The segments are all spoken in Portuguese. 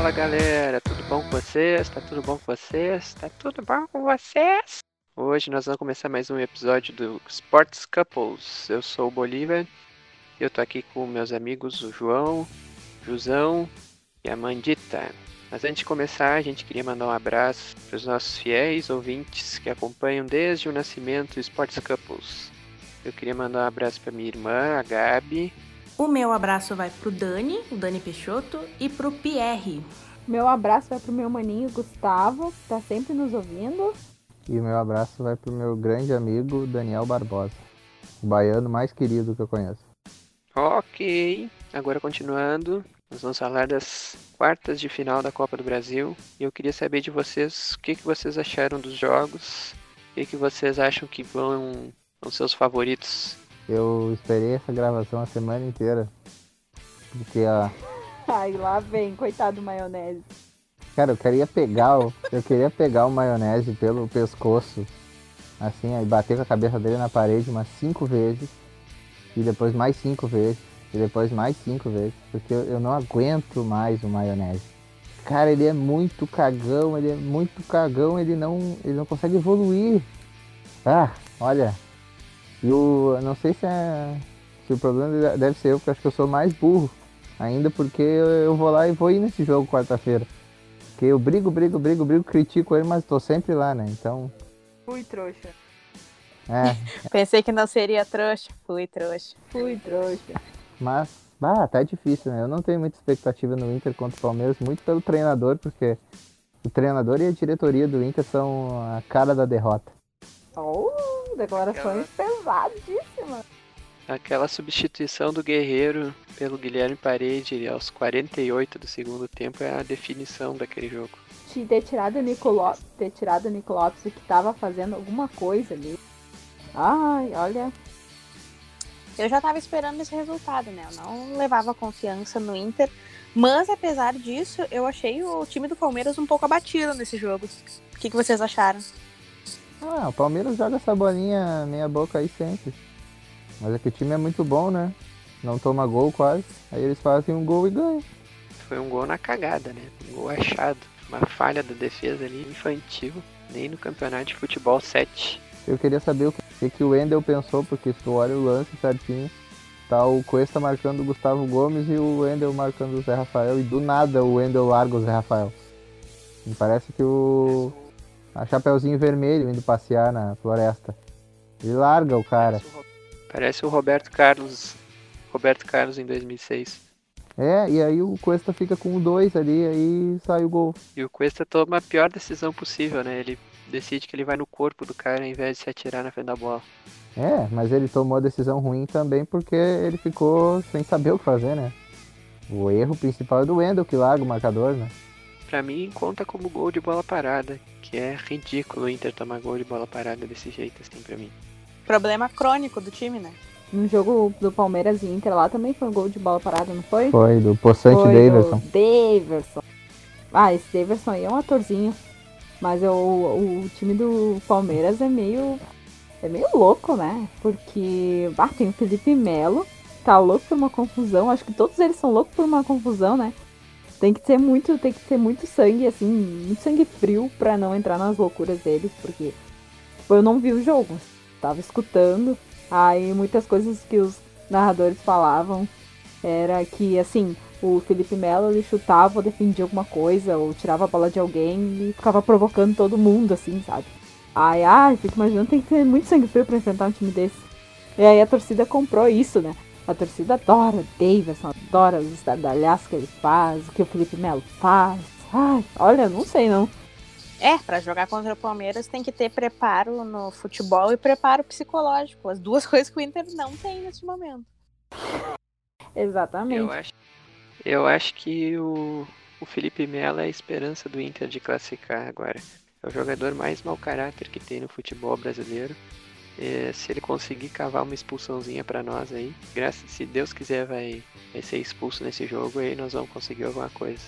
Fala galera, tudo bom com vocês? Tá tudo bom com vocês? Tá tudo bom com vocês? Hoje nós vamos começar mais um episódio do Sports Couples. Eu sou o Bolívar eu tô aqui com meus amigos o João, Juzão e a Mandita. Mas antes de começar, a gente queria mandar um abraço para os nossos fiéis ouvintes que acompanham desde o nascimento do Sports Couples. Eu queria mandar um abraço para minha irmã, a Gabi, O meu abraço vai pro Dani, o Dani Peixoto, e pro Pierre. Meu abraço vai pro meu maninho Gustavo, que tá sempre nos ouvindo. E o meu abraço vai pro meu grande amigo Daniel Barbosa, o baiano mais querido que eu conheço. Ok, agora continuando, nós vamos falar das quartas de final da Copa do Brasil. E eu queria saber de vocês o que, que vocês acharam dos jogos, o que, que vocês acham que vão, vão ser os favoritos. Eu esperei essa gravação a semana inteira, porque a Ai, lá vem, coitado do maionese. Cara, eu queria pegar o, eu queria pegar o maionese pelo pescoço, assim, aí bater com a cabeça dele na parede umas cinco vezes, e depois mais cinco vezes, e depois mais cinco vezes, porque eu, eu não aguento mais o maionese. Cara, ele é muito cagão, ele é muito cagão, ele não, ele não consegue evoluir. Ah, olha. E o, eu não sei se é, se o problema deve ser eu, porque eu acho que eu sou mais burro ainda, porque eu, eu vou lá e vou ir nesse jogo quarta-feira. Porque eu brigo, brigo, brigo, brigo, critico ele, mas tô sempre lá, né? Então, Fui trouxa. é. Pensei que não seria trouxa. Fui trouxa. Fui trouxa. Mas, bah, tá difícil, né? Eu não tenho muita expectativa no Inter contra o Palmeiras, muito pelo treinador, porque o treinador e a diretoria do Inter são a cara da derrota. Oh, declarações pesadíssimas. Aquela substituição do Guerreiro pelo Guilherme Parede aos 48 do segundo tempo é a definição daquele jogo. De ter tirado o Nico Lopes, ter tirado o Nico Lopes que tava fazendo alguma coisa ali. Ai, olha. Eu já tava esperando esse resultado, né? Eu não levava confiança no Inter. Mas, apesar disso, eu achei o time do Palmeiras um pouco abatido nesse jogo. O que, que vocês acharam? Ah, o Palmeiras joga essa bolinha meia boca aí sempre. Mas é que o time é muito bom, né? Não toma gol quase. Aí eles fazem um gol e ganham. Foi um gol na cagada, né? Um gol achado. Uma falha da defesa ali infantil. Nem no campeonato de futebol 7. Eu queria saber o que, que o Wendel pensou, porque se tu olha o lance certinho, tá o Cuesta marcando o Gustavo Gomes e o Wendel marcando o Zé Rafael, e do nada o Wendel larga o Zé Rafael. Me parece que o. A Chapeuzinho Vermelho indo passear na floresta. Ele larga o cara. Parece o Roberto Carlos. Roberto Carlos em 2006. É, e aí o Cuesta fica com o dois ali, aí sai o gol. E o Cuesta toma a pior decisão possível, né? Ele decide que ele vai no corpo do cara ao invés de se atirar na frente da bola. É, mas ele tomou a decisão ruim também porque ele ficou sem saber o que fazer, né? O erro principal é do Wendel que larga o marcador, né? Pra mim, conta como gol de bola parada. Que é ridículo o Inter tomar gol de bola parada desse jeito, assim, pra mim. Problema crônico do time, né? No jogo do Palmeiras e Inter lá também foi um gol de bola parada, não foi? Foi do Poçante Foi Daverson. do Daverson. Ah, esse Daverson aí é um atorzinho. Mas eu- o, o time do Palmeiras é meio. É meio louco, né? Porque. Ah, tem o Felipe Melo. Tá louco por uma confusão. Acho que todos eles são loucos por uma confusão, né? Tem que ser muito, tem que ter muito sangue, assim, muito sangue frio pra não entrar nas loucuras deles, porque tipo, eu não vi o jogo, tava escutando, aí muitas coisas que os narradores falavam era que, assim, o Felipe Melo ele chutava ou defendia alguma coisa, ou tirava a bola de alguém e ficava provocando todo mundo, assim, sabe? Ai, ai, fico imaginando, tem que ter muito sangue frio pra enfrentar um time desse. E aí a torcida comprou isso, né? A torcida adora o Davidson, adora os estardalhaços que ele faz, o que o Felipe Melo faz. Ai, olha, não sei não. É, pra jogar contra o Palmeiras tem que ter preparo no futebol e preparo psicológico. As duas coisas que o Inter não tem nesse momento. Exatamente. Eu acho, eu acho que o, o Felipe Melo é a esperança do Inter de classificar agora. É o jogador mais mau caráter que tem no futebol brasileiro. É, se ele conseguir cavar uma expulsãozinha pra nós aí, graças se Deus quiser vai, vai ser expulso nesse jogo aí nós vamos conseguir alguma coisa.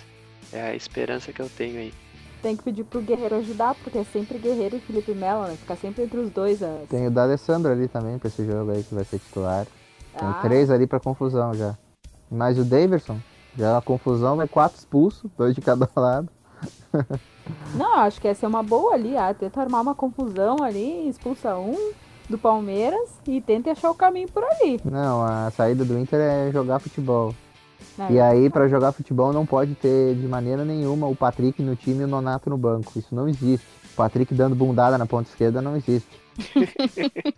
É a esperança que eu tenho aí. Tem que pedir pro Guerreiro ajudar, porque é sempre Guerreiro e Felipe Melo, né? Fica sempre entre os dois. As... Tem o D'Alessandro ali também pra esse jogo aí que vai ser titular. Tem Ah. três ali pra confusão já. Mas o Daverson, Já é uma confusão, vai quatro expulsos, dois de cada lado. Não, acho que essa é uma boa ali. Ah, tenta armar uma confusão ali, expulsa um do Palmeiras e tenta achar o caminho por ali. Não, a saída do Inter é jogar futebol. né? E aí, pra jogar futebol, não pode ter de maneira nenhuma o Patrick no time e o Nonato no banco. Isso não existe. O Patrick dando bundada na ponta esquerda não existe.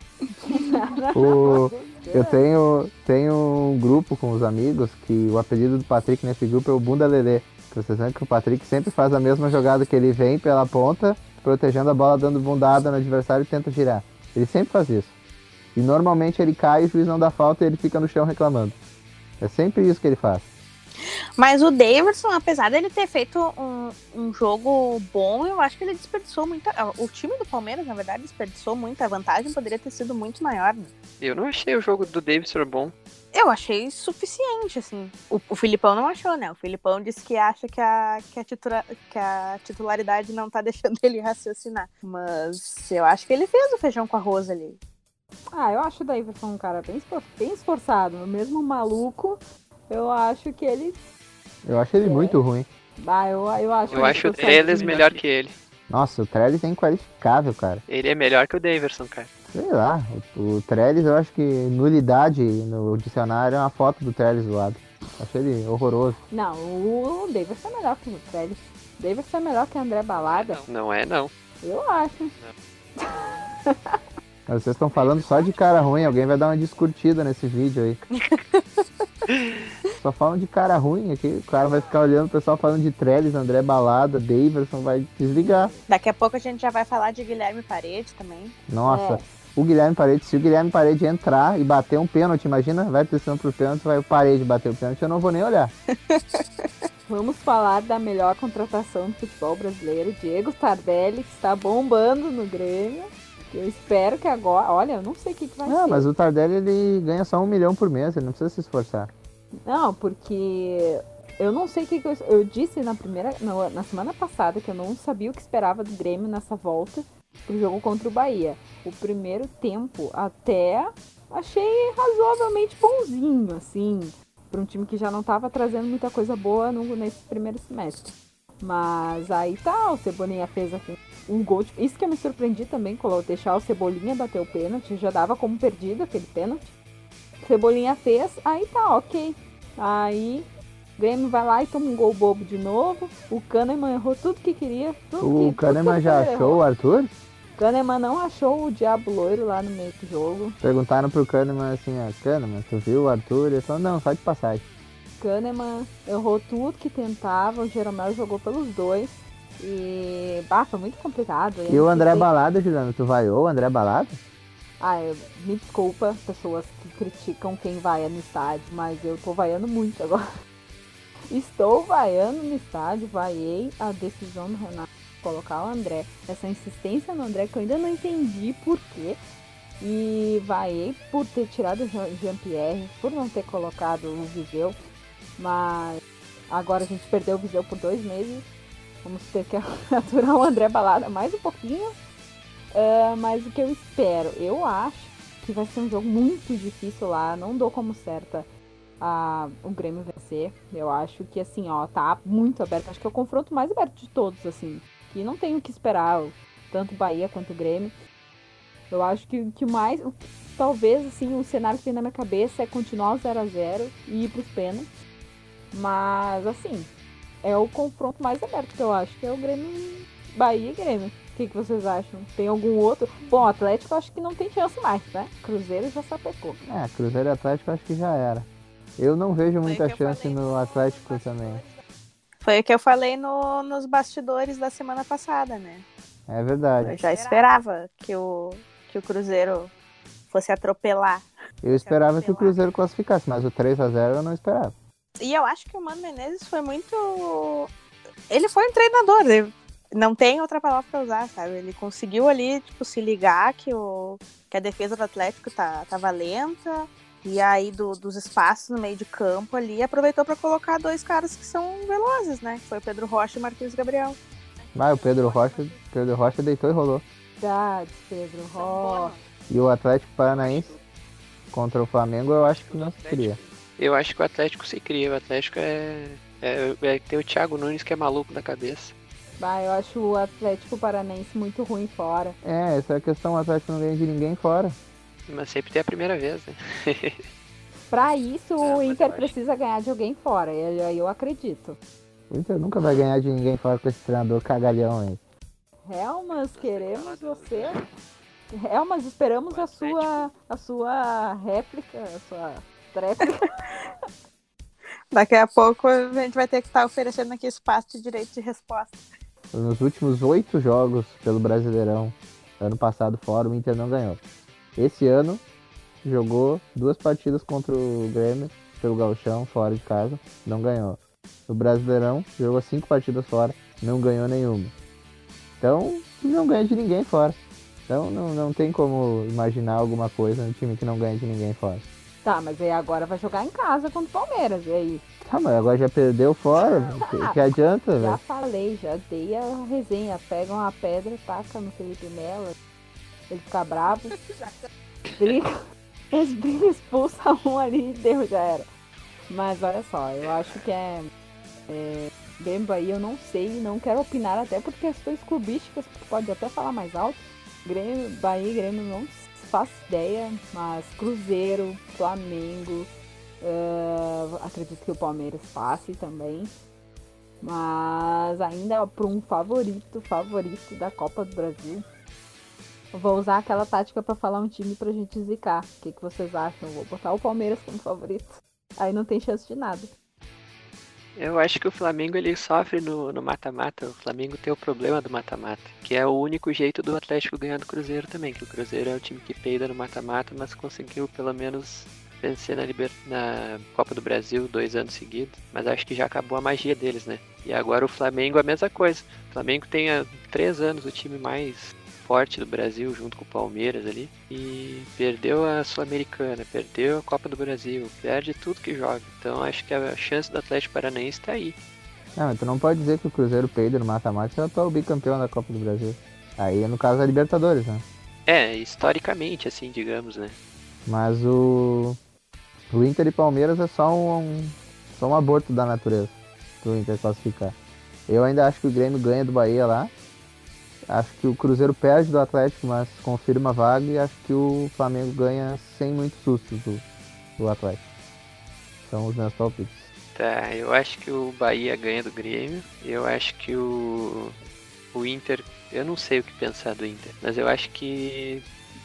O- Eu tenho, tenho um grupo com os amigos que o apelido do Patrick nesse grupo é o Bunda Lelê. Vocês sabem que o Patrick sempre faz a mesma jogada que ele vem pela ponta, protegendo a bola, dando bundada no adversário e tenta girar. Ele sempre faz isso. E normalmente ele cai, o juiz não dá falta e ele fica no chão reclamando. É sempre isso que ele faz. Mas o Davidson, apesar dele ter feito um, um jogo bom, eu acho que ele desperdiçou muita. O time do Palmeiras, na verdade, desperdiçou muita. A vantagem poderia ter sido muito maior. né? Eu não achei o jogo do Davidson bom. Eu achei suficiente, assim. O, o Filipão não achou, né? O Filipão disse que acha que a, que, a titura- que a titularidade não tá deixando ele raciocinar. Mas eu acho que ele fez o feijão com arroz ali. Ah, eu acho o Davidson um cara bem esforçado. Mesmo maluco, eu acho que ele. Eu acho ele muito ruim. Ah, eu, eu acho Eu ele acho o. Trellis melhor que ele. Nossa, o Trellis é inqualificável, cara. Ele é melhor que o Davidson, cara. Sei lá, o, o Trellis eu acho que nulidade no dicionário é uma foto do Trellis do lado. Acho ele horroroso. Não, o Davidson é melhor que o Trellis. O Davidson é melhor que o André Balada. Não é, não. Eu acho. Mas vocês estão falando só de cara ruim, alguém vai dar uma descurtida nesse vídeo aí. Só falam de cara ruim aqui, o cara vai ficar olhando o pessoal falando de Trellis, André Balada, Daverson, vai desligar. Daqui a pouco a gente já vai falar de Guilherme Parede também. Nossa, É. o Guilherme Parede, se o Guilherme Parede entrar e bater um pênalti, imagina, vai precisando pro pênalti, vai o Parede bater o pênalti, eu não vou nem olhar. Vamos falar da melhor contratação do futebol brasileiro, Diego Tardelli, que está bombando no Grêmio. Eu espero que agora. Olha, eu não sei o que, que vai Não, ser. mas o Tardelli ele ganha só um milhão por mês, ele não precisa se esforçar. Não, porque eu não sei o que, que eu, eu disse na primeira. na- na semana passada que eu não sabia o que esperava do Grêmio nessa volta pro jogo contra o Bahia. O primeiro tempo até achei razoavelmente bonzinho, assim, para um time que já não tava trazendo muita coisa boa no, nesse primeiro semestre. Mas aí tá, o Cebolinha fez aqui um gol. de- Isso que eu me surpreendi também, colo- deixar o Cebolinha bater o pênalti. Já dava como perdido aquele pênalti. Cebolinha fez, aí tá, ok. Aí o Grêmio vai lá e toma um gol bobo de novo. O Kahneman errou tudo que queria. Tudo O que, Kahneman já errou. achou o Arthur? O Kahneman não achou o Diabo Loiro lá no meio do jogo. Perguntaram pro Kahneman assim, ó, Kahneman, tu viu o Arthur? Ele falou, não, só de passagem. Kahneman errou tudo que tentava. O Jeromel jogou pelos dois. E. Bah, foi muito complicado. E o André sei- Balada, Juliano, tu vaiou o André Balada? Ah, eu- me desculpa, pessoas que criticam quem vai no estádio, mas eu tô vaiando muito agora. Estou vaiando no estádio, vaiei a decisão do Renato de colocar o André. Essa insistência no André que eu ainda não entendi por quê. E vaiei por ter tirado o Jean- Jean-Pierre, por não ter colocado o Viseu. Mas agora a gente perdeu o Viseu por dois meses. Vamos ter que aturar o André Balada mais um pouquinho. Ah, mas o que eu espero, eu acho que vai ser um jogo muito difícil lá. Não dou como certa a, o Grêmio vencer. Eu acho que assim, ó, tá muito aberto. Acho que é o confronto mais aberto de todos, assim. Que não tem o que esperar, tanto o Bahia quanto o Grêmio. Eu acho que que mais. Talvez, assim, o cenário que vem na minha cabeça é continuar o 0x0 e ir pros pênaltis. Mas, assim, é o confronto mais aberto que eu acho, que é o Grêmio. Bahia e Grêmio. O que, que vocês acham? Tem algum outro? Bom, o Atlético eu acho que não tem chance mais, né? Cruzeiro já sapecou. É, Cruzeiro e Atlético acho que já era. Eu não vejo muita chance no Atlético também. Foi o que eu falei no- nos bastidores da semana passada, né? É verdade. Eu já esperava que o, que o Cruzeiro fosse atropelar. Eu esperava que o Cruzeiro classificasse, mas o 3 a 0 eu não esperava. E eu acho que o Mano Menezes foi muito. Ele foi um treinador, ele- não tem outra palavra pra usar, sabe? Ele conseguiu ali, tipo, se ligar que, o, que a defesa do Atlético tá, tava lenta. E aí, do- dos espaços no meio de campo ali, aproveitou pra colocar dois caras que são velozes, né? Que foi o Pedro Rocha e o Marquinhos Gabriel. Vai, o Pedro Rocha, Pedro Rocha deitou e rolou. Verdade, Pedro Rocha. E o Atlético Paranaense contra o Flamengo eu acho que não se cria. Eu acho que o Atlético se cria. O Atlético é. é, é tem o Thiago Nunes que é maluco da cabeça. Bah, eu acho o Atlético Paranaense muito ruim fora. É, essa é a questão, o Atlético não ganha de ninguém fora. Mas sempre tem a primeira vez, né? Pra isso, Ah, o Inter eu acho- precisa ganhar de alguém fora. E aí eu acredito. O Inter nunca vai ganhar de ninguém fora com esse treinador cagalhão aí. Helmas, queremos você. Helmas, esperamos a sua, a sua réplica, a sua Daqui a pouco a gente vai ter que estar oferecendo aqui espaço de direito de resposta. Nos últimos oito jogos pelo Brasileirão, ano passado fora, o Inter não ganhou. Esse ano, jogou duas partidas contra o Grêmio, pelo Gauchão, fora de casa, não ganhou. No Brasileirão, jogou cinco partidas fora, não ganhou nenhuma. Então, não ganha de ninguém fora. Então, não, não tem como imaginar alguma coisa no time que não ganha de ninguém fora. Tá, mas aí agora vai jogar em casa contra o Palmeiras. E aí? Tá, mas agora já perdeu fora, que, que adianta, Já velho? falei, já dei a resenha. Pega uma pedra, taca no Felipe Melo. Ele fica bravo. Briga. Eles brigam, expulsa um ali e deu, já era. Mas olha só, eu acho que é. é Grêmio Bahia, eu não sei, não quero opinar até por questões clubísticas, porque pode até falar mais alto. Grêmio, Bahia e Grêmio não faço ideia, mas Cruzeiro, Flamengo, eh, acredito que o Palmeiras passe também. Mas ainda para um favorito, favorito da Copa do Brasil. Vou usar aquela tática para falar um time pra gente zicar. O que, que vocês acham? Vou botar o Palmeiras como favorito. Aí não tem chance de nada. Eu acho que o Flamengo ele sofre no mata-mata. O Flamengo tem o problema do mata-mata, que é o único jeito do Atlético ganhar do Cruzeiro também. Que o Cruzeiro é o time que peida no mata-mata, mas conseguiu pelo menos vencer na, Liber... na Copa do Brasil dois anos seguidos. Mas acho que já acabou a magia deles, né? E agora o Flamengo a mesma coisa. O Flamengo tem há três anos o time mais forte do Brasil, junto com o Palmeiras ali. E perdeu a Sul-Americana, perdeu a Copa do Brasil, perde tudo que joga. Então acho que a chance do Atlético Paranaense tá aí. Não, mas tu não pode dizer que o Cruzeiro peida no mata-mata se é o atual bicampeão da Copa do Brasil. Aí no caso da Libertadores, né? É, historicamente, assim, digamos, né? Mas o. O Inter e Palmeiras é só um, só um aborto da natureza do Inter classificar. Eu ainda acho que o Grêmio ganha do Bahia lá. Acho que o Cruzeiro perde do Atlético, mas confirma a vaga. E acho que o Flamengo ganha sem muito susto do, do Atlético. São os meus palpites. Tá, eu acho que o Bahia ganha do Grêmio. Eu acho que o. O Inter. Eu não sei o que pensar do Inter, mas eu acho que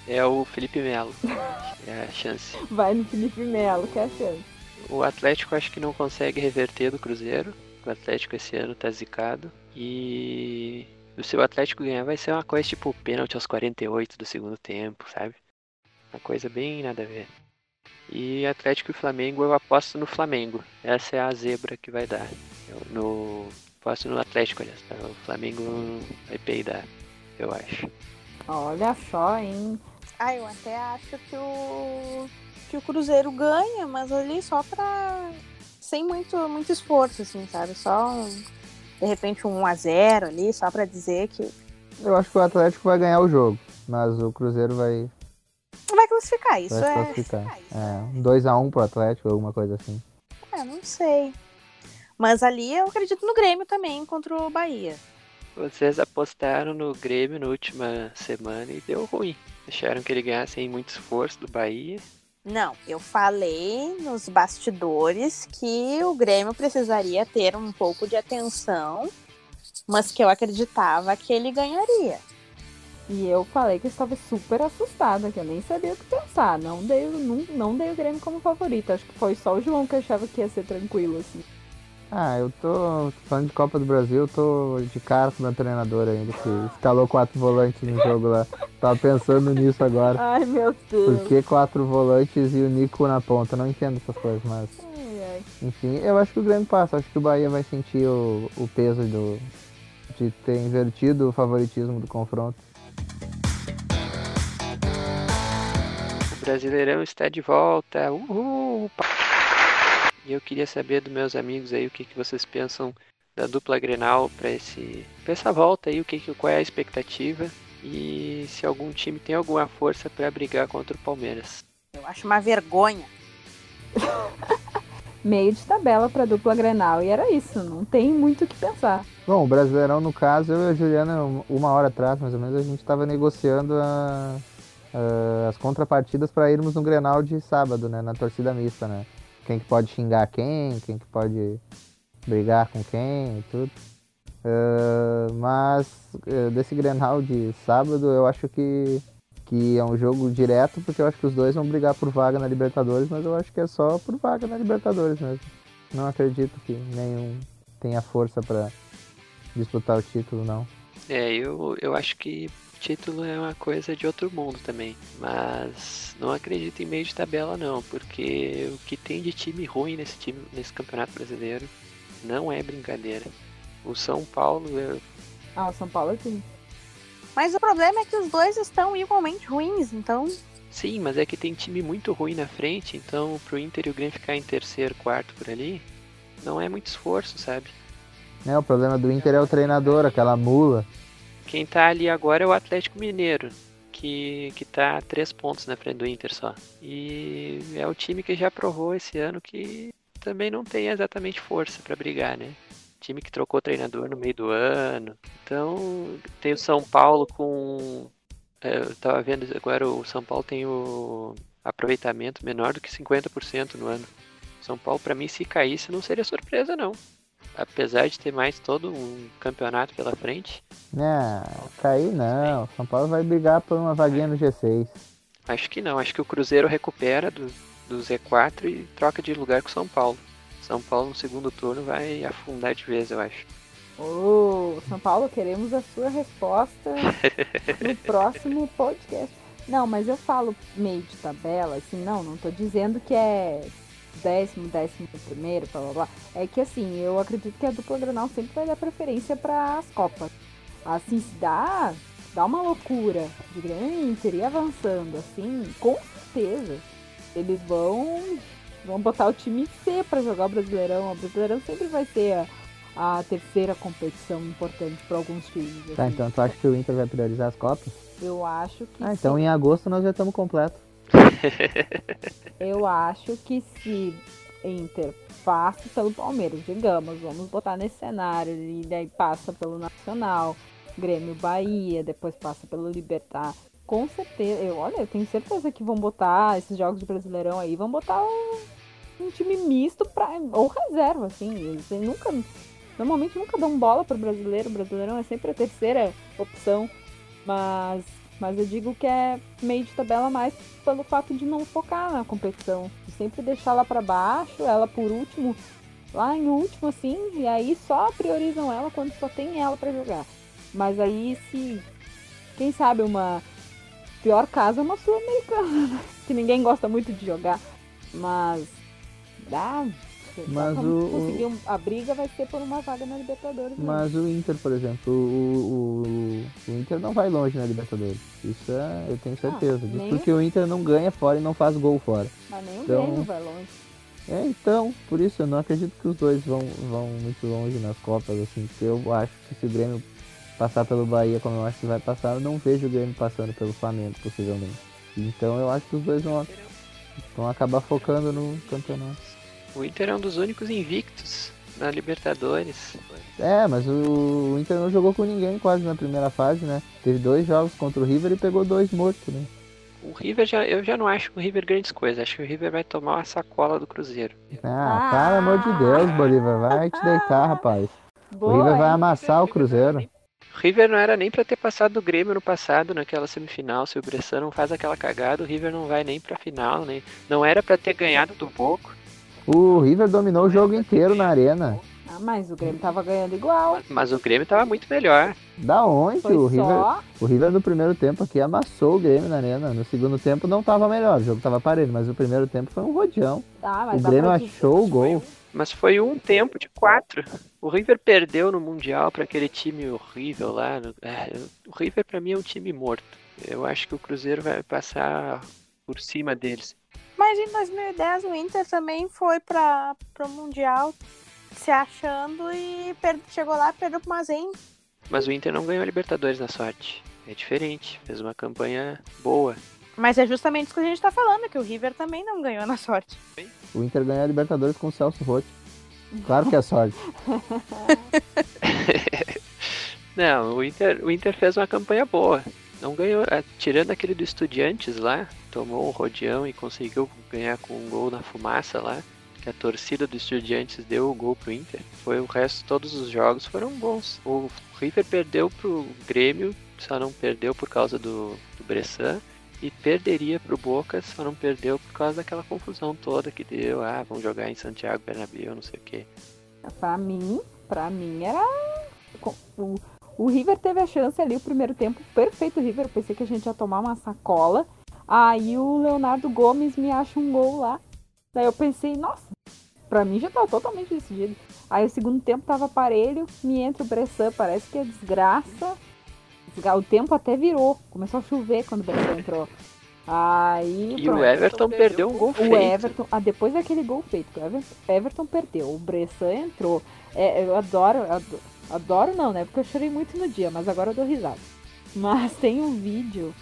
é o Felipe Melo. É a chance. Vai no Felipe Melo, que é a chance. O Atlético acho que não consegue reverter do Cruzeiro. O Atlético esse ano tá zicado. E se o Atlético ganhar vai ser uma coisa tipo pênalti aos 48 do segundo tempo, sabe? Uma coisa bem nada a ver. E Atlético e Flamengo eu aposto no Flamengo. Essa é a zebra que vai dar. Eu no aposto no Atlético, aliás. Tá? O Flamengo vai peidar, eu acho. Olha só, hein? Ah, eu até acho que o que o Cruzeiro ganha, mas ali só pra sem muito muito esforço assim, sabe? Só um- de repente um 1 a 0 ali, só pra dizer que Eu acho que o Atlético vai ganhar o jogo, mas o Cruzeiro vai, vai classificar. Isso vai é, classificar. É, um 2x1 pro Atlético, alguma coisa assim. é, não sei. Mas ali eu acredito no Grêmio também contra o Bahia. Vocês apostaram no Grêmio na última semana e deu ruim. Acharam que ele ganhasse sem muito esforço do Bahia. Não, eu falei nos bastidores que o Grêmio precisaria ter um pouco de atenção, mas que eu acreditava que ele ganharia. E eu falei que eu estava super assustada, que eu nem sabia o que pensar. Não dei, não, não dei o Grêmio como favorito. Acho que foi só o João que achava que ia ser tranquilo, assim. Ah, eu tô falando de Copa do Brasil, eu tô de cara com o meu treinador ainda, que escalou quatro volantes no jogo lá. Tava pensando nisso agora. Ai, meu Deus. Por que quatro volantes e o Nico na ponta? Não entendo essas coisas, mas Ai, ai. enfim, eu acho que o Grêmio passa, acho que o Bahia vai sentir o, o peso do, de ter invertido o favoritismo do confronto. O Brasileirão está de volta. Uhul! E eu queria saber dos meus amigos aí o que, que vocês pensam da dupla Grenal para esse pra essa volta aí, o que, que qual é a expectativa e se algum time tem alguma força para brigar contra o Palmeiras. Eu acho uma vergonha. meio de tabela pra dupla Grenal. E era isso, não tem muito o que pensar. Bom, o Brasileirão, no caso, eu e a Juliana, uma hora atrás, mais ou menos, a gente estava negociando a- a- as contrapartidas para irmos no Grenal de sábado, né? Na torcida mista, né? Quem que pode xingar quem, quem que pode brigar com quem e tudo. Ah, mas eh, desse Grenal de sábado, eu acho que, que é um jogo direto, porque eu acho que os dois vão brigar por vaga na Libertadores, mas eu acho que é só por vaga na Libertadores mesmo. Não acredito que nenhum tenha força para disputar o título, não. É, eu, eu acho que título é uma coisa de outro mundo também. Mas não acredito em meio de tabela não, porque o que tem de time ruim nesse time, nesse campeonato brasileiro não é brincadeira. O São Paulo, eu- Ah, o São Paulo tem. Mas o problema é que os dois estão igualmente ruins, então. sim, mas é que tem time muito ruim na frente, então pro Inter e o Grêmio ficar em terceiro, quarto por ali, não é muito esforço, sabe? É, o problema do Inter é o treinador, aquela mula. Quem tá ali agora é o Atlético Mineiro, que, que tá a três pontos na frente do Inter só. E é o time que já provou esse ano que também não tem exatamente força pra brigar, né? Time que trocou treinador no meio do ano. Então, tem o São Paulo com. é, Eu tava vendo agora, o São Paulo tem o aproveitamento menor do que 50% no ano. São Paulo, pra mim, se caísse, não seria surpresa, não. Apesar de ter mais todo um campeonato pela frente, Né, cair não. São Paulo vai brigar por uma vaguinha no G6. Acho que não, acho que o Cruzeiro recupera do, do Z4 e troca de lugar com o São Paulo. São Paulo no segundo turno vai afundar de vez, eu acho. Ô, São Paulo, queremos a sua resposta no próximo podcast. Não, mas eu falo meio de tabela, assim, não, não tô dizendo que é décimo, décimo primeiro, blá blá blá. É que assim, eu acredito que a dupla Granal sempre vai dar preferência para as Copas. Assim, se dá, dá uma loucura de Inter ir avançando, assim, com certeza. Eles vão, vão botar o time C para jogar o Brasileirão. O Brasileirão sempre vai ser a, a terceira competição importante para alguns times. Tá, assim. então tu acha que o Inter vai priorizar as Copas? Eu acho que Ah, então sim. em agosto nós já estamos completos. Eu acho que se Inter passa pelo Palmeiras, digamos, vamos botar nesse cenário, e daí passa pelo Nacional, Grêmio Bahia, depois passa pelo Libertar. Com certeza, eu, olha, eu tenho certeza que vão botar esses jogos de Brasileirão aí, vão botar um, um time misto pra, ou reserva, assim. Eles nunca, normalmente nunca dão bola pro brasileiro, o Brasileirão é sempre a terceira opção. Mas, mas eu digo que é meio de tabela mais pelo fato de não focar na competição. De sempre deixar lá pra baixo, ela por último, lá em último assim, e aí só priorizam ela quando só tem ela pra jogar. Mas aí se, quem sabe uma pior caso é uma sul-americana, que ninguém gosta muito de jogar, mas dá. Mas o- conseguir um- a briga vai ser por uma vaga na Libertadores. mesmo. Mas o Inter, por exemplo, o, o, o Inter não vai longe na Libertadores. Isso é, eu tenho certeza. disso, nem- porque o Inter não ganha fora e não faz gol fora. Mas nem o então- Grêmio vai longe. É, então, por isso eu não acredito que os dois vão, vão muito longe nas Copas, assim, porque eu acho que se o Grêmio passar pelo Bahia, como eu acho que vai passar, eu não vejo o Grêmio passando pelo Flamengo, possivelmente. Então eu acho que os dois vão, vão acabar focando no campeonato. O Inter é um dos únicos invictos na Libertadores. É, mas o, o Inter não jogou com ninguém quase na primeira fase, né? Teve dois jogos contra o River e pegou dois mortos, né? O River já, eu já não acho o River grandes coisas. Acho que o River vai tomar uma sacola do Cruzeiro. Ah, pelo amor de Deus, Bolívar, vai te deitar, rapaz. O Boa, River vai amassar o Cruzeiro. O River não era nem pra ter passado do Grêmio no passado, naquela semifinal. Se o Bressan não faz aquela cagada, o River não vai nem pra final, nem. Não era pra ter ganhado do Boco. O River dominou o jogo inteiro na arena. Ah, mas o Grêmio tava ganhando igual. Mas o Grêmio tava muito melhor. Da onde? Foi O River, só. o River no primeiro tempo aqui amassou o Grêmio na arena. No segundo tempo não tava melhor, o jogo tava parelho, mas o primeiro tempo foi um rodeão. Ah, O mas dá Grêmio achou o gol. Mas foi um tempo de quatro. O River perdeu no Mundial pra aquele time horrível lá. no- é, o River pra mim é um time morto. Eu acho que o Cruzeiro vai passar por cima deles. Mas em 2010 o Inter também foi para o Mundial se achando e per- chegou lá e perdeu pro Mazem. Mas o Inter não ganhou a Libertadores na sorte. É diferente. Fez uma campanha boa. Mas é justamente isso que a gente tá falando, que o River também não ganhou na sorte. O Inter ganhou a Libertadores com o Celso Rotti. Claro que é sorte. Não, o Inter, o Inter fez uma campanha boa. Não ganhou, é, tirando aquele do Estudiantes lá, tomou um rodeão e conseguiu ganhar com um gol na fumaça lá. Que a torcida do Estudiantes deu o gol pro Inter. Foi o resto, todos os jogos foram bons. O River perdeu pro Grêmio, só não perdeu por causa do, do Bressan. E perderia pro Boca, só não perdeu por causa daquela confusão toda que deu. Ah, vamos jogar em Santiago Bernabéu, não sei o que. Pra mim, pra mim era. O River teve a chance ali, o primeiro tempo, perfeito o River. Eu pensei que a gente ia tomar uma sacola. Aí o Leonardo Gomes me acha um gol lá. Daí eu pensei, nossa, pra mim já tava totalmente decidido. Aí o segundo tempo tava parelho, me entra o Bressan, parece que é desgraça. O tempo até virou, começou a chover quando o Bressan entrou. Aí, E pronto. o Everton perdeu um gol feito. O Everton, ah, depois daquele gol feito, o Everton, Everton perdeu, o Bressan entrou. É, eu adoro, eu adoro, adoro não, né? Porque eu chorei muito no dia, mas agora eu dou risada. Mas tem um vídeo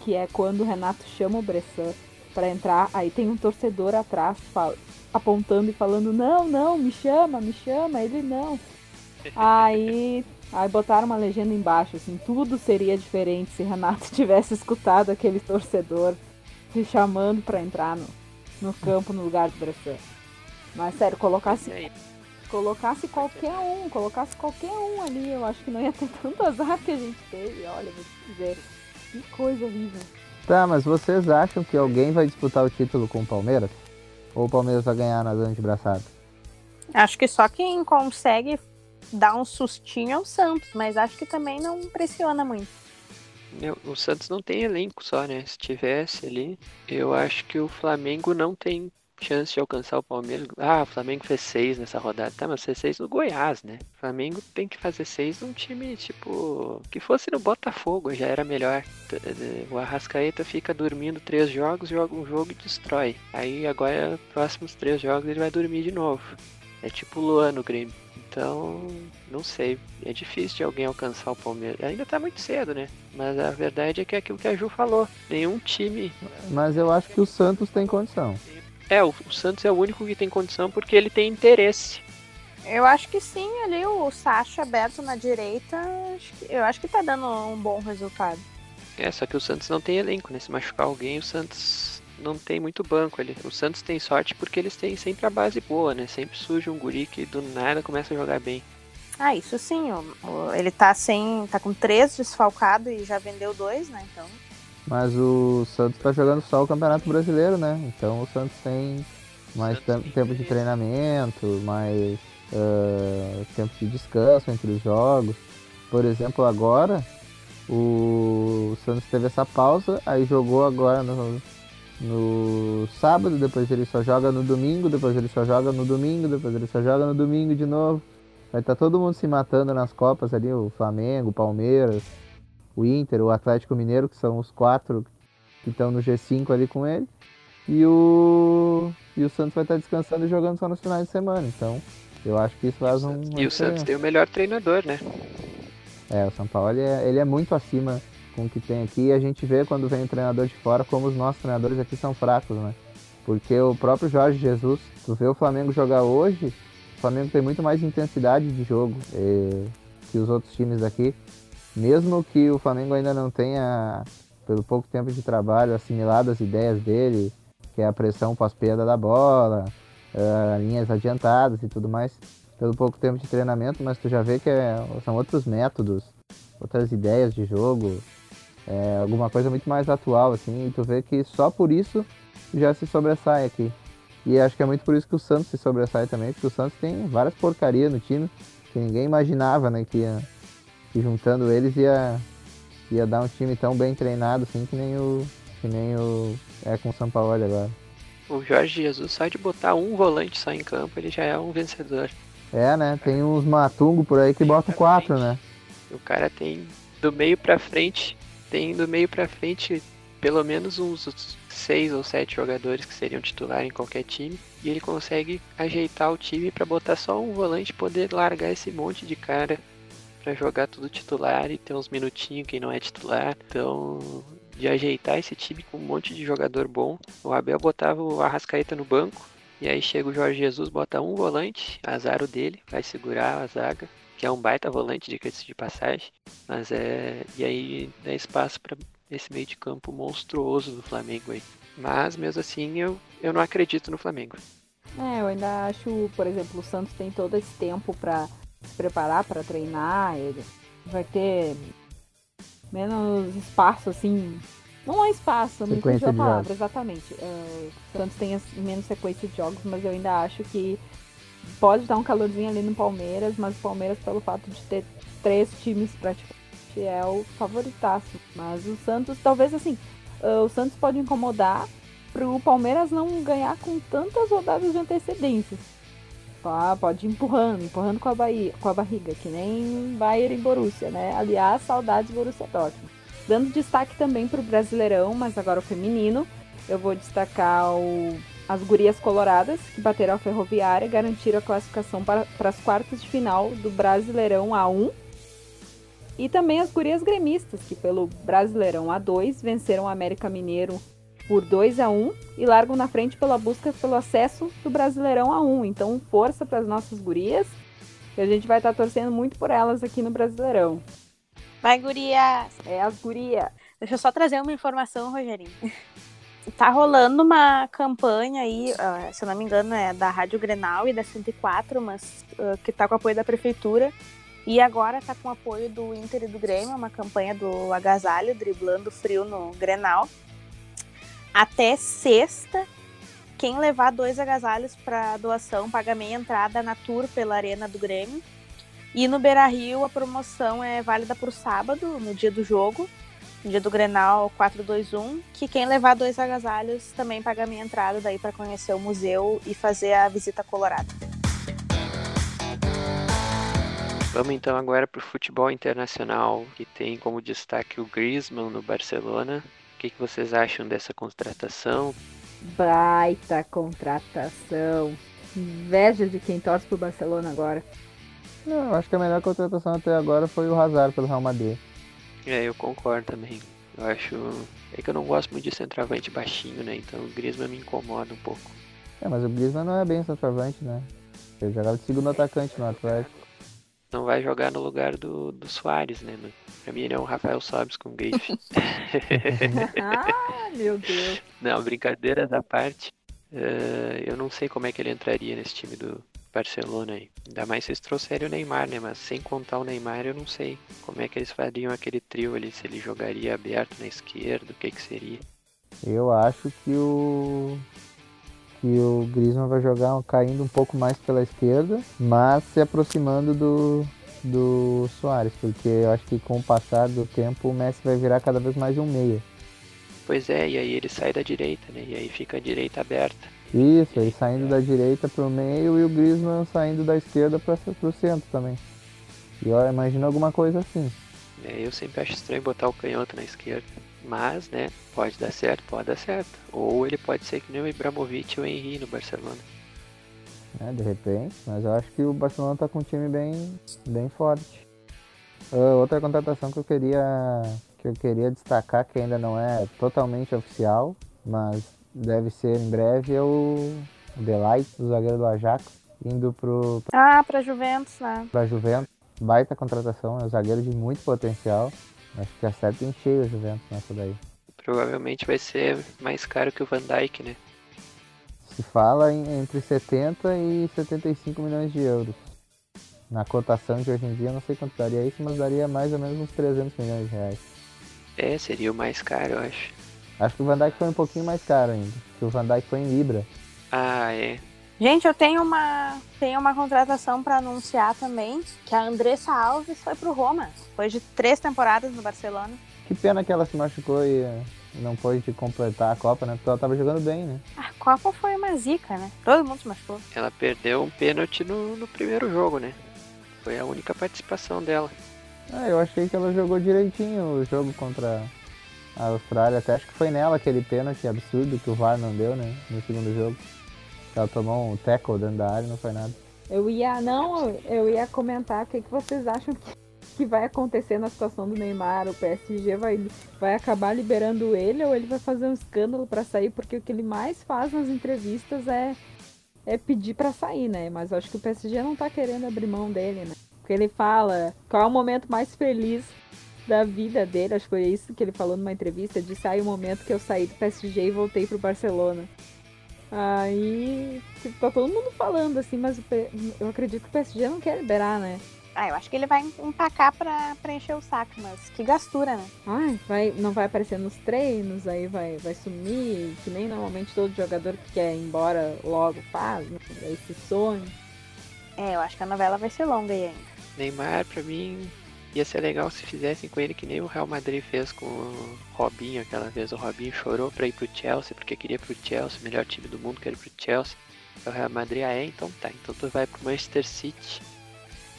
que é quando o Renato chama o Bressan pra entrar, aí tem um torcedor atrás apontando e falando: Não, não, me chama, me chama, ele não. Aí, aí botaram uma legenda embaixo, assim, tudo seria diferente se Renato tivesse escutado aquele torcedor se chamando pra entrar no, no campo no lugar do Bressan. Mas sério, colocasse, E aí, colocasse qualquer um, colocasse qualquer um ali, eu acho que não ia ter tanto azar que a gente teve. Olha, vou te dizer, que coisa horrível. Tá, mas vocês acham que alguém vai disputar o título com o Palmeiras? Ou o Palmeiras vai ganhar na zona de braçada? Acho que só quem consegue dar um sustinho é o Santos, mas acho que também não pressiona muito. meu, o Santos não tem elenco só, né? Se tivesse ali, eu acho que o Flamengo não tem chance de alcançar o Palmeiras. Ah, o Flamengo fez seis nessa rodada. Tá, mas fez seis no Goiás, né? O Flamengo tem que fazer seis num time, tipo, que fosse no Botafogo, já era melhor. T- O Arrascaeta fica dormindo três jogos, joga um jogo e destrói. Aí agora, próximos três jogos, ele vai dormir de novo. É tipo Luan no Grêmio. Então, não sei. É difícil de alguém alcançar o Palmeiras. Ainda tá muito cedo, né? Mas a verdade é que é aquilo que a Ju falou. Nenhum time. Mas eu acho que o Santos tem condição. É, o, o Santos é o único que tem condição porque ele tem interesse. Eu acho que sim, ali o Sacha aberto na direita, acho que- eu acho que tá dando um bom resultado. É, só que o Santos não tem elenco, né? Se machucar alguém, o Santos não tem muito banco ali. O Santos tem sorte porque eles têm sempre a base boa, né? Sempre surge um guri que do nada começa a jogar bem. Ah, isso sim, o- o- ele tá sem. tá com três desfalcado e já vendeu dois, né? Então. Mas o Santos tá jogando só o Campeonato Brasileiro, né? Então o Santos tem mais Santos tem- tem tempo de treinamento, mais ah, tempo de descanso entre os jogos. Por exemplo, agora o Santos teve essa pausa, aí jogou agora no, no sábado, depois ele só joga no domingo, depois ele só joga no domingo, depois ele só joga no domingo de novo. Vai estar todo mundo se matando nas Copas ali, o Flamengo, o Palmeiras, o Inter, o Atlético Mineiro, que são os quatro que estão no G5 ali com ele. E o, e o Santos vai estar descansando e jogando só nos finais de semana. Então, eu acho que isso faz um. E o Santos tem o melhor treinador, né? É, o São Paulo ele é, ele é muito acima com o que tem aqui. E a gente vê quando vem um treinador de fora como os nossos treinadores aqui são fracos, né? Porque o próprio Jorge Jesus, tu vê o Flamengo jogar hoje, o Flamengo tem muito mais intensidade de jogo eh, que os outros times daqui. Mesmo que o Flamengo ainda não tenha, pelo pouco tempo de trabalho, assimilado as ideias dele, que é a pressão pós-perda da bola, eh, linhas adiantadas e tudo mais, pelo pouco tempo de treinamento, mas tu já vê que é- são outros métodos, outras ideias de jogo, é, alguma coisa muito mais atual, assim, e tu vê que só por isso já se sobressai aqui. E acho que é muito por isso que o Santos se sobressai também, porque o Santos tem várias porcarias no time que ninguém imaginava, né, que, ia, que juntando eles ia, ia dar um time tão bem treinado assim que nem o que nem o é com o São Paulo agora. O Jorge Jesus só de botar um volante só em campo, ele já é um vencedor. É, né? Tem uns matungo por aí que botam quatro, né? O cara tem do meio pra frente, tem do meio pra frente pelo menos uns seis ou sete jogadores que seriam titular em qualquer time. E ele consegue ajeitar o time pra botar só um volante e poder largar esse monte de cara pra jogar tudo titular e ter uns minutinhos quem não é titular. Então de ajeitar esse time com um monte de jogador bom. O Abel botava o Arrascaeta no banco, e aí chega o Jorge Jesus, bota um volante, azar o dele, vai segurar a zaga, que é um baita volante, diga-se de passagem. Mas é. E aí dá espaço para esse meio de campo monstruoso do Flamengo aí. Mas mesmo assim eu, eu não acredito no Flamengo. É, eu ainda acho, por exemplo, o Santos tem todo esse tempo para preparar para treinar, ele vai ter menos espaço, assim. Não é espaço, não entendi a palavra, exatamente. Uh, o Santos tem menos sequência de jogos, mas eu ainda acho que pode dar um calorzinho ali no Palmeiras, mas o Palmeiras, pelo fato de ter três times praticamente, é o favoritaço. Mas o Santos, talvez assim, uh, o Santos pode incomodar pro Palmeiras não ganhar com tantas rodadas de antecedência. Ah, pode ir empurrando, empurrando com a, Bahia, com a barriga, que nem Bayern e Borussia, né? Aliás, saudades Borussia Dortmund. Dando destaque também para o Brasileirão, mas agora o feminino, eu vou destacar o, as gurias coloradas, que bateram a Ferroviária e garantiram a classificação para, para as quartas de final do Brasileirão A1. E também as gurias gremistas, que pelo Brasileirão A2 venceram o América Mineiro por 2 a 1 e largam na frente pela busca pelo acesso do Brasileirão a 1. Então, força para as nossas gurias. E a gente vai estar tá torcendo muito por elas aqui no Brasileirão. Vai, gurias! É as gurias. Deixa eu só trazer uma informação, Rogerinho. tá rolando uma campanha aí, se eu não me engano, é da Rádio Grenal e da 104, mas uh, que tá com apoio da prefeitura. E agora tá com apoio do Inter e do Grêmio, uma campanha do agasalho, driblando frio no Grenal até sexta. Quem levar dois agasalhos para doação paga meia entrada na tour pela Arena do Grêmio. E no Beira Rio a promoção é válida por sábado, no dia do jogo, no dia do Grenal 421, que quem levar dois agasalhos também paga meia entrada daí para conhecer o museu e fazer a visita colorada. Vamos então agora para o futebol internacional, que tem como destaque o Griezmann no Barcelona, o que, que vocês acham dessa contratação? Baita contratação. Inveja de quem torce pro Barcelona agora. Não, acho que a melhor contratação até agora foi o Hazard pelo Real Madrid. É, eu concordo também. Eu acho. É que eu não gosto muito de centroavante baixinho, né? Então o Griezmann me incomoda um pouco. É, mas o Griezmann não é bem centroavante, né? Ele jogava de segundo atacante no Atlético não vai jogar no lugar do, do Soares, né? Pra mim ele é um Rafael Sobis com grife. ah, meu Deus. Não, brincadeiras à parte. Uh, eu não sei como é que ele entraria nesse time do Barcelona aí. Ainda mais se eles trouxerem o Neymar, né? Mas sem contar o Neymar, eu não sei como é que eles fariam aquele trio ali, se ele jogaria aberto na esquerda, o que que seria. Eu acho que o que o Griezmann vai jogar caindo um pouco mais pela esquerda, mas se aproximando do, do Soares, porque eu acho que com o passar do tempo o Messi vai virar cada vez mais um meia. Pois é, e aí ele sai da direita, né? E aí fica a direita aberta. Isso, ele saindo da direita para o meio e o Griezmann saindo da esquerda para o centro também. E eu imagino alguma coisa assim. É, eu sempre acho estranho botar o canhoto na esquerda. Mas, né, pode dar certo, pode dar certo. Ou ele pode ser que nem o Ibrahimovic ou o Henry no Barcelona. É, de repente, mas eu acho que o Barcelona tá com um time bem, bem forte. Uh, outra contratação que eu queria que eu queria destacar, que ainda não é totalmente oficial, mas deve ser em breve, é o Delight, o zagueiro do Ajax, indo pro... Ah, pra Juventus, né? Pra Juventus. Baita contratação, é um zagueiro de muito potencial. Acho que acerta em cheio o Juventus nessa daí. Provavelmente vai ser mais caro que o Van Dijk, né? Se fala em, entre 70 e 75 milhões de euros. Na cotação de hoje em dia, não sei quanto daria isso, mas daria mais ou menos uns 300 milhões de reais. É, seria o mais caro, eu acho. Acho que o Van Dijk foi um pouquinho mais caro ainda, que o Van Dijk foi em Libra. Ah, é. Gente, eu tenho uma, tenho uma contratação para anunciar também, que a Andressa Alves foi pro Roma, depois de três temporadas no Barcelona. Que pena que ela se machucou e não pôde completar a Copa, né? Porque ela tava jogando bem, né? A Copa foi uma zica, né? Todo mundo se machucou. Ela perdeu um pênalti no, no primeiro jogo, né? Foi a única participação dela. Ah, eu achei que ela jogou direitinho o jogo contra a Austrália. Até acho que foi nela aquele pênalti absurdo que o VAR não deu, né? No segundo jogo. Ela tomou um tackle dentro da área e não foi nada. Eu ia, não, eu ia comentar o que, que vocês acham que, que vai acontecer na situação do Neymar? O PSG vai, vai acabar liberando ele ou ele vai fazer um escândalo para sair? Porque o que ele mais faz nas entrevistas é, é pedir para sair, né? Mas eu acho que o PSG não tá querendo abrir mão dele, né? Porque ele fala qual é o momento mais feliz da vida dele, acho que foi isso que ele falou numa entrevista, de sair o momento que eu saí do PSG e voltei pro Barcelona. Aí, tipo, tá todo mundo falando assim, mas eu acredito que o PSG não quer liberar, né? Ah, eu acho que ele vai empacar pra preencher o saco, mas que gastura, né? Ai, vai, não vai aparecer nos treinos, aí vai, vai sumir, que nem normalmente todo jogador que quer ir embora logo faz, né? Esse sonho. É, eu acho que a novela vai ser longa aí ainda. Neymar, pra mim, ia ser legal se fizessem com ele que nem o Real Madrid fez com o Robinho aquela vez. O Robinho chorou pra ir pro Chelsea porque queria pro Chelsea, o melhor time do mundo, quer ir pro Chelsea. O Real Madrid, ah é, então tá. Então tu vai pro Manchester City.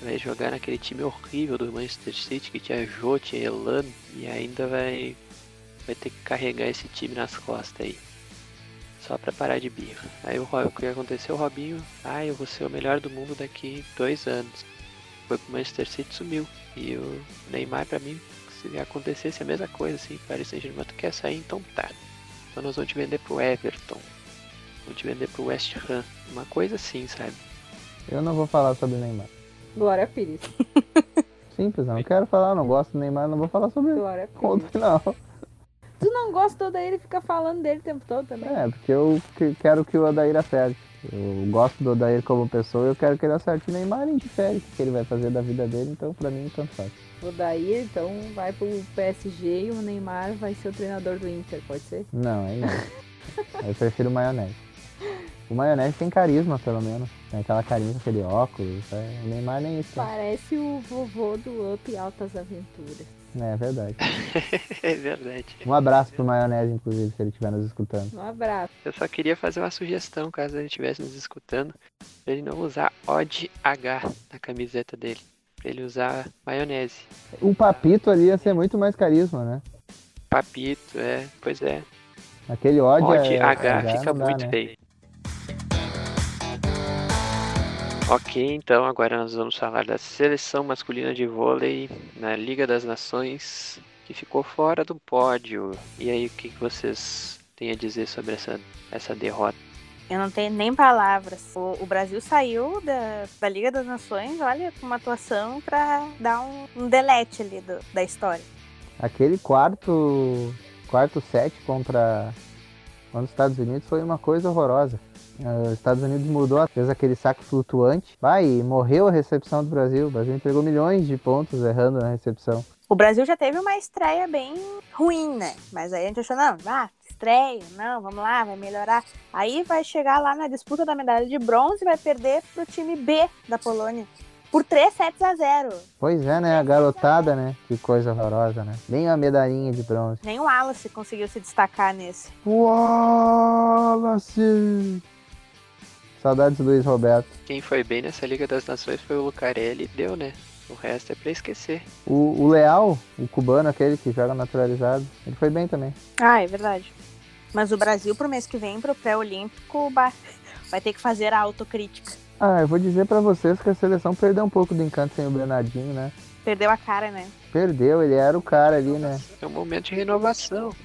Vai jogar naquele time horrível do Manchester City que tinha Jô, tinha Elano e ainda vai, vai ter que carregar esse time nas costas aí. Só pra parar de birra. Aí o, o que aconteceu, o Robinho, ah, eu vou ser o melhor do mundo daqui dois anos foi pro Manchester City sumiu. E o Neymar, pra mim, se acontecesse a mesma coisa, assim, Paris Saint-Germain, tu quer sair, então tá. Então nós vamos te vender pro Everton. Vamos te vender pro West Ham. Uma coisa assim, sabe? Eu não vou falar sobre o Neymar. Glória Pires. Simples, não quero falar, não gosto do Neymar, não vou falar sobre ele. Glória Pires. não. Tu não gosta do Odair e fica falando dele o tempo todo também? É, porque eu quero que o Odair acerte. Eu gosto do Odair como pessoa e eu quero que ele acerte o Neymar indifere o que ele vai fazer da vida dele, então pra mim tanto faz. O Odair, então, vai pro PSG e o Neymar vai ser o treinador do Inter, pode ser? Não, aí não. eu prefiro o Maionese. O Maionese tem carisma, pelo menos. Tem aquela carinha com aquele óculos. É... O Neymar nem isso. Parece o vovô do Up Altas Aventuras. É, é verdade. é verdade. Um abraço pro Maionese, inclusive, se ele estiver nos escutando. Um abraço. Eu só queria fazer uma sugestão, caso ele estivesse nos escutando, pra ele não usar Odd H na camiseta dele. Pra ele usar maionese. O papito ali ia ser muito mais carisma, né? Papito, é, pois é. Aquele Odd, Odd é, H, H fica muito né? feio. Ok, então agora nós vamos falar da seleção masculina de vôlei na Liga das Nações, que ficou fora do pódio. E aí, o que vocês têm a dizer sobre essa, essa derrota? Eu não tenho nem palavras. O, o Brasil saiu da, da Liga das Nações, olha, com uma atuação para dar um, um delete ali do, da história. Aquele quarto, quarto set contra, contra os Estados Unidos foi uma coisa horrorosa. Os Estados Unidos mudou, fez aquele saque flutuante. Vai, morreu a recepção do Brasil. O Brasil entregou milhões de pontos errando na recepção. O Brasil já teve uma estreia bem ruim, né? Mas aí a gente achou, não, vá, estreia, não, vamos lá, vai melhorar. Aí vai chegar lá na disputa da medalha de bronze e vai perder pro time B da Polônia. Por 3 sets a 0. Pois é, né? A garotada, né? Que coisa horrorosa, né? Nem a medalhinha de bronze. Nem o Wallace conseguiu se destacar nesse. Wallace! Saudades do Luiz Roberto. Quem foi bem nessa Liga das Nações foi o Lucarelli e deu, né? O resto é pra esquecer. O, o Leal, o cubano, aquele que joga naturalizado, ele foi bem também. Ah, é verdade. Mas o Brasil, pro mês que vem, pro pré-olímpico, vai ter que fazer a autocrítica. Ah, eu vou dizer para vocês que a seleção perdeu um pouco do encanto sem o Bernardinho, né? Perdeu a cara, né? Perdeu, ele era o cara ali, né? É um momento de renovação.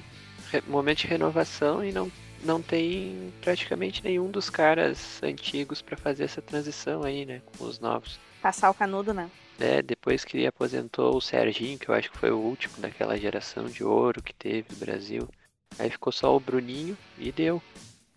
Re momento de renovação e não não tem praticamente nenhum dos caras antigos para fazer essa transição aí, né? Com os novos. Passar o canudo, né? É, depois que aposentou o Serginho, que eu acho que foi o último daquela geração de ouro que teve no Brasil. Aí ficou só o Bruninho e deu.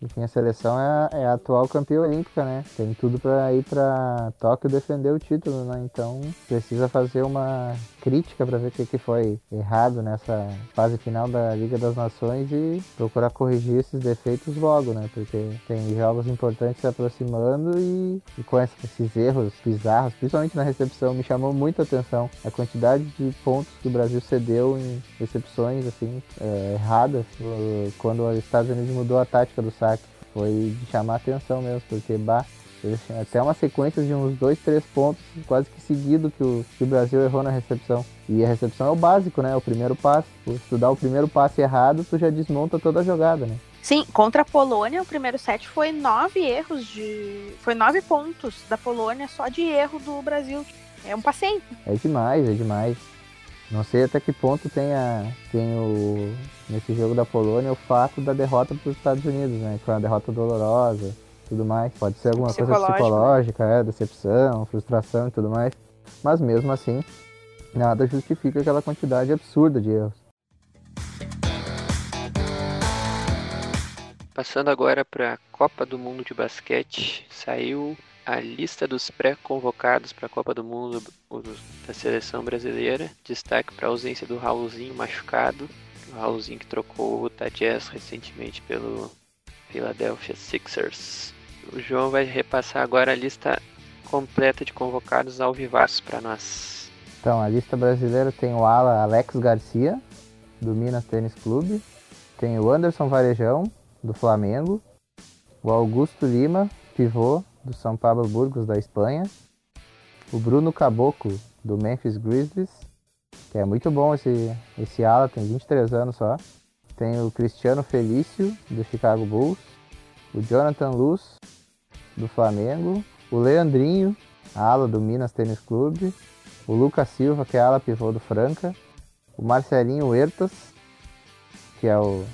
Enfim, a seleção é, é a atual campeã olímpica, né? Tem tudo para ir para Tóquio defender o título, né? Então precisa fazer uma crítica para ver o que, que foi errado nessa fase final da Liga das Nações e procurar corrigir esses defeitos logo, né? Porque tem jogos importantes se aproximando e, e com esses erros bizarros, principalmente na recepção, me chamou muito a atenção a quantidade de pontos que o Brasil cedeu em recepções assim é, erradas quando os Estados Unidos mudou a tática do saque. Foi de chamar a atenção mesmo, porque bah, até uma sequência de uns dois, três pontos quase que seguido que o, que o Brasil errou na recepção. E a recepção é o básico, né? O primeiro passe. Se tu dá o primeiro passe errado, tu já desmonta toda a jogada, né? Sim, contra a Polônia, o primeiro set foi nove erros de. Foi nove pontos da Polônia só de erro do Brasil. É um passeio. É demais, é demais. Não sei até que ponto tem, a, tem o, nesse jogo da Polônia o fato da derrota para os Estados Unidos, né? Que foi uma derrota dolorosa tudo mais. Pode ser alguma coisa Psicológico, psicológica, é, decepção, frustração e tudo mais. Mas mesmo assim, nada justifica aquela quantidade absurda de erros. Passando agora para a Copa do Mundo de Basquete, saiu a lista dos pré-convocados para a Copa do Mundo da seleção brasileira. Destaque para a ausência do Raulzinho machucado, o Raulzinho que trocou o Jazz recentemente pelo Philadelphia Sixers. O João vai repassar agora a lista completa de convocados ao vivaço para nós. Então, a lista brasileira tem o ala Alex Garcia, do Minas Tênis Clube. Tem o Anderson Varejão, do Flamengo. O Augusto Lima, pivô, do São Pablo Burgos, da Espanha. O Bruno Caboclo, do Memphis Grizzlies. Que é muito bom esse, esse ala, tem 23 anos só. Tem o Cristiano Felício, do Chicago Bulls. O Jonathan Luz, do Flamengo. O Leandrinho, ala do Minas Tênis Clube o Lucas Silva, que é ala pivô do Franca, o Marcelinho Huertas, que é o,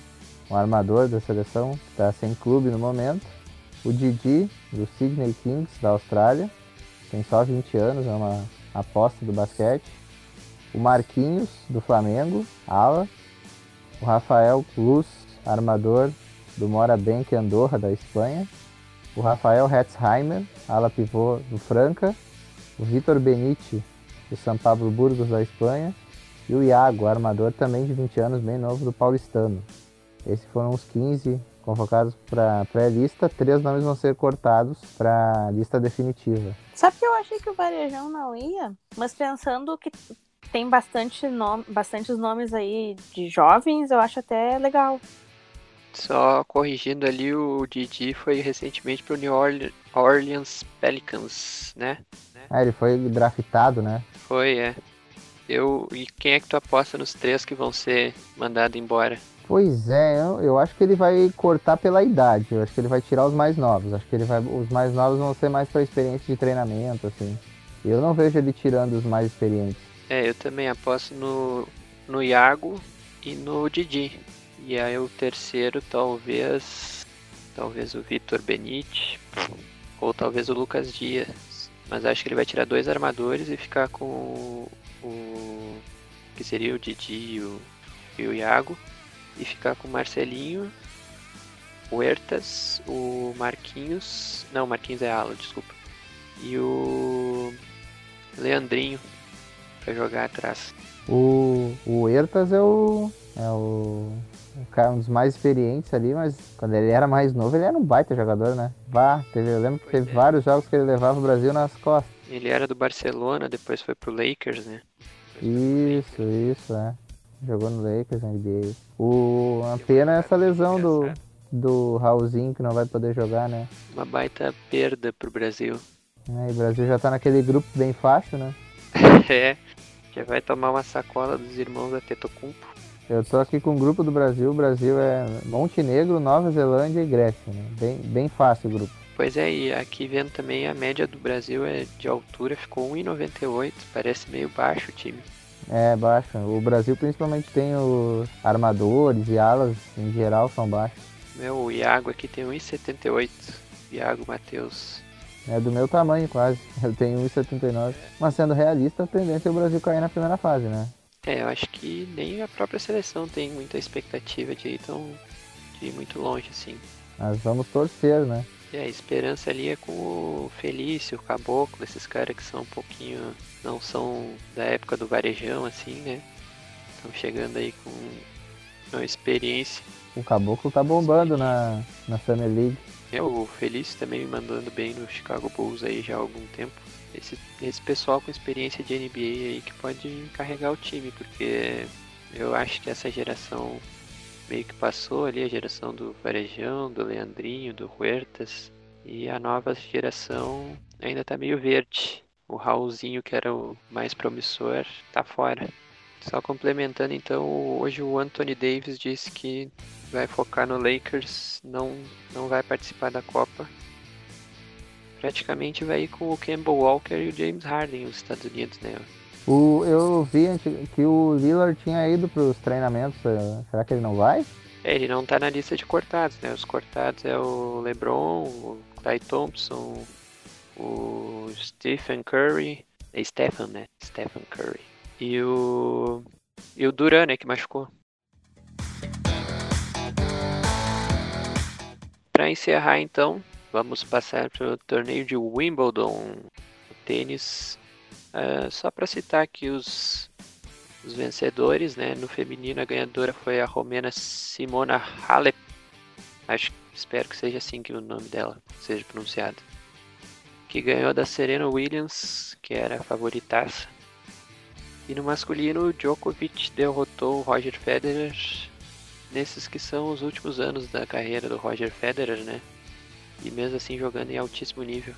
o armador da seleção, que está sem clube no momento, o Didi, do Sydney Kings, da Austrália, tem só 20 anos, é uma aposta do basquete, o Marquinhos, do Flamengo, ala, o Rafael Luz, armador do Mora Bank Andorra, da Espanha, o Rafael Hetzheimer, ala pivô do Franca, o Vitor Benite, do São Pablo Burgos da Espanha, e o Iago, armador também de 20 anos, bem novo, do Paulistano. Esses foram os 15 convocados para a pré-lista, três nomes vão ser cortados para a lista definitiva. Sabe que eu achei que o Varejão não ia? Mas pensando que tem bastante nome, bastantes nomes aí de jovens, eu acho até legal. Só corrigindo ali, o Didi foi recentemente pro New Orle- Orleans Pelicans, né? Ah, ele foi draftado, né? Foi, é. Eu, e quem é que tu aposta nos três que vão ser mandados embora? Pois é, eu, acho que ele vai cortar pela idade. Eu acho que ele vai tirar os mais novos. Acho que ele vai, os mais novos vão ser mais para experiência de treinamento, assim. Eu não vejo ele tirando os mais experientes. É, eu também aposto no, no Iago e no Didi. E aí o terceiro talvez. Talvez o Vitor Benite. Ou talvez o Lucas Dias. Mas acho que ele vai tirar dois armadores e ficar com o. o- que seria o Didi e o, e o Iago. E ficar com o Marcelinho, o Huertas, o Marquinhos. Não, o Marquinhos é ala, desculpa. E o Leandrinho pra jogar atrás. O, o Huertas é o. É o. o cara, um dos mais experientes ali, mas quando ele era mais novo, ele era um baita jogador, né? Vá, teve, eu lembro que Pois teve é. vários jogos que ele levava o Brasil nas costas. Ele era do Barcelona, depois foi pro Lakers, né? Isso, isso, é. Jogou no Lakers, na NBA. O, a pena é essa lesão do, do Raulzinho, que não vai poder jogar, né? Uma baita perda pro Brasil. É, e o Brasil já tá naquele grupo bem fácil, né? é, já vai tomar uma sacola dos irmãos da Tetocumpo. Eu tô aqui com o grupo do Brasil. O Brasil é Montenegro, Nova Zelândia e Grécia, né? Bem, bem fácil o grupo. Pois é, e aqui vendo também a média do Brasil é de altura, ficou 1,98, parece meio baixo o time. É, baixo. O Brasil principalmente tem os armadores e alas, em geral, são baixos. Meu, o Iago aqui tem 1,78. Iago Matheus. É do meu tamanho quase. Eu tenho 1,79. Mas sendo realista, a tendência é o Brasil cair na primeira fase, né? É, eu acho que nem a própria seleção tem muita expectativa de ir tão de ir muito longe assim. Mas vamos torcer, né? E a esperança ali é com o Felício, o Caboclo, esses caras que são um pouquinho. Não são da época do varejão, assim, né? Estão chegando aí com uma experiência. O Caboclo tá bombando na, na Summer League. É, o Felício também me mandando bem no Chicago Bulls aí já há algum tempo. Esse, esse pessoal com experiência de NBA aí que pode carregar o time, porque eu acho que essa geração meio que passou ali, a geração do Varejão, do Leandrinho, do Huertas, e a nova geração ainda tá meio verde. O Raulzinho, que era o mais promissor, tá fora. Só complementando, então, hoje o Anthony Davis disse que vai focar no Lakers, não, não vai participar da Copa, praticamente vai ir com o Campbell Walker e o James Harden nos Estados Unidos, né? O, eu vi que o Lillard tinha ido para os treinamentos. eh, Será que ele não vai? É, ele não tá na lista de cortados, né? Os cortados é o LeBron, o Clay Thompson, o Stephen Curry, é Stephen, né? Stephen Curry. E o e o Duran, né, que machucou. Para encerrar então, vamos passar para o torneio de Wimbledon, tênis. Ah, só para citar aqui os os vencedores, né? No feminino a ganhadora foi a romena Simona Halep. Acho, espero que seja assim que o nome dela seja pronunciado. Que ganhou da Serena Williams, que era a favoritaça. E no masculino, o Djokovic derrotou o Roger Federer nesses que são os últimos anos da carreira do Roger Federer, né? E mesmo assim jogando em altíssimo nível.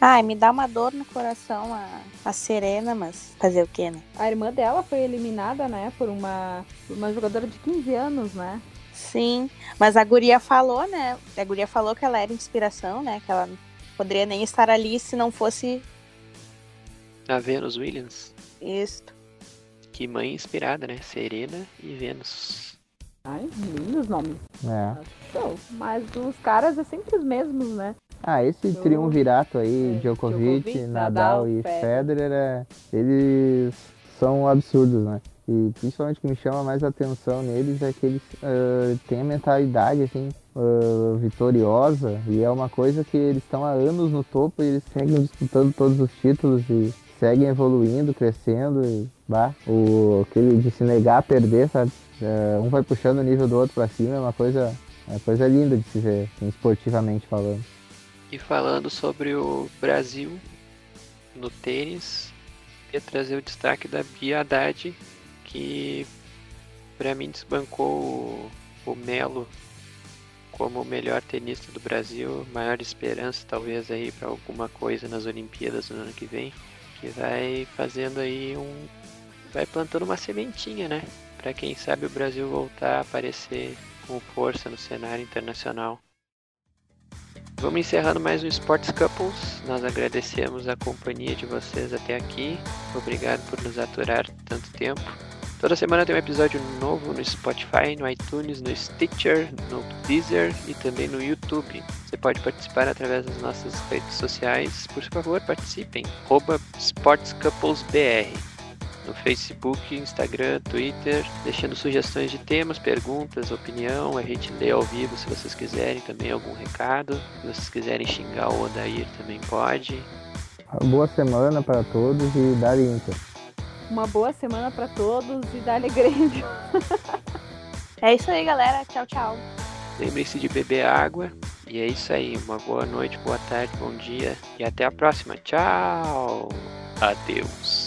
Ai, me dá uma dor no coração a, a Serena, mas fazer o quê, né? A irmã dela foi eliminada, né, por uma, por uma jogadora de 15 anos, né? Sim, mas a guria falou, né? A guria falou que ela era inspiração, né? Que ela poderia nem estar ali se não fosse A Venus Williams, isto. que mãe inspirada, né? Serena e Venus. Ai, lindos nomes. É. Show. Mas os caras é sempre os mesmos, né? Ah, esse Eu- triunvirato aí, É, Djokovic, Djokovic, Nadal, Nadal, e Federer. Federer, é, eles são absurdos, né? E principalmente o que me chama mais atenção neles é que eles ah, têm a mentalidade, assim, ah, vitoriosa. E é uma coisa que eles estão há anos no topo e eles seguem disputando todos os títulos e seguem evoluindo, crescendo. E, bah, o, aquele de se negar a perder, sabe? Ah, um vai puxando o nível do outro pra cima, é uma coisa, é coisa linda de se ver, assim, esportivamente falando. E falando sobre o Brasil no tênis, queria trazer o destaque da Bia Haddad, que para mim desbancou o, o Melo como o melhor tenista do Brasil, maior esperança talvez aí para alguma coisa nas Olimpíadas no ano que vem, que vai fazendo aí um vai plantando uma sementinha, né? Para quem sabe o Brasil voltar a aparecer com força no cenário internacional. Vamos encerrando mais um Sports Couples. Nós agradecemos a companhia de vocês até aqui. Obrigado por nos aturar tanto tempo. Toda semana tem um episódio novo no Spotify, no iTunes, no Stitcher, no Deezer e também no YouTube. Você pode participar através das nossas redes sociais. Por favor, participem. SportsCouplesBR no Facebook, Instagram, Twitter, deixando sugestões de temas, perguntas, opinião. A gente lê ao vivo se vocês quiserem também algum recado. Se vocês quiserem xingar o Odair também pode. Boa semana para todos e Dali Inter. Uma boa semana pra todos e dá-lhe Grêmio. É isso aí, galera. Tchau, tchau. Lembre-se de beber água. E é isso aí. Uma boa noite, boa tarde, bom dia e até a próxima. Tchau. Adeus.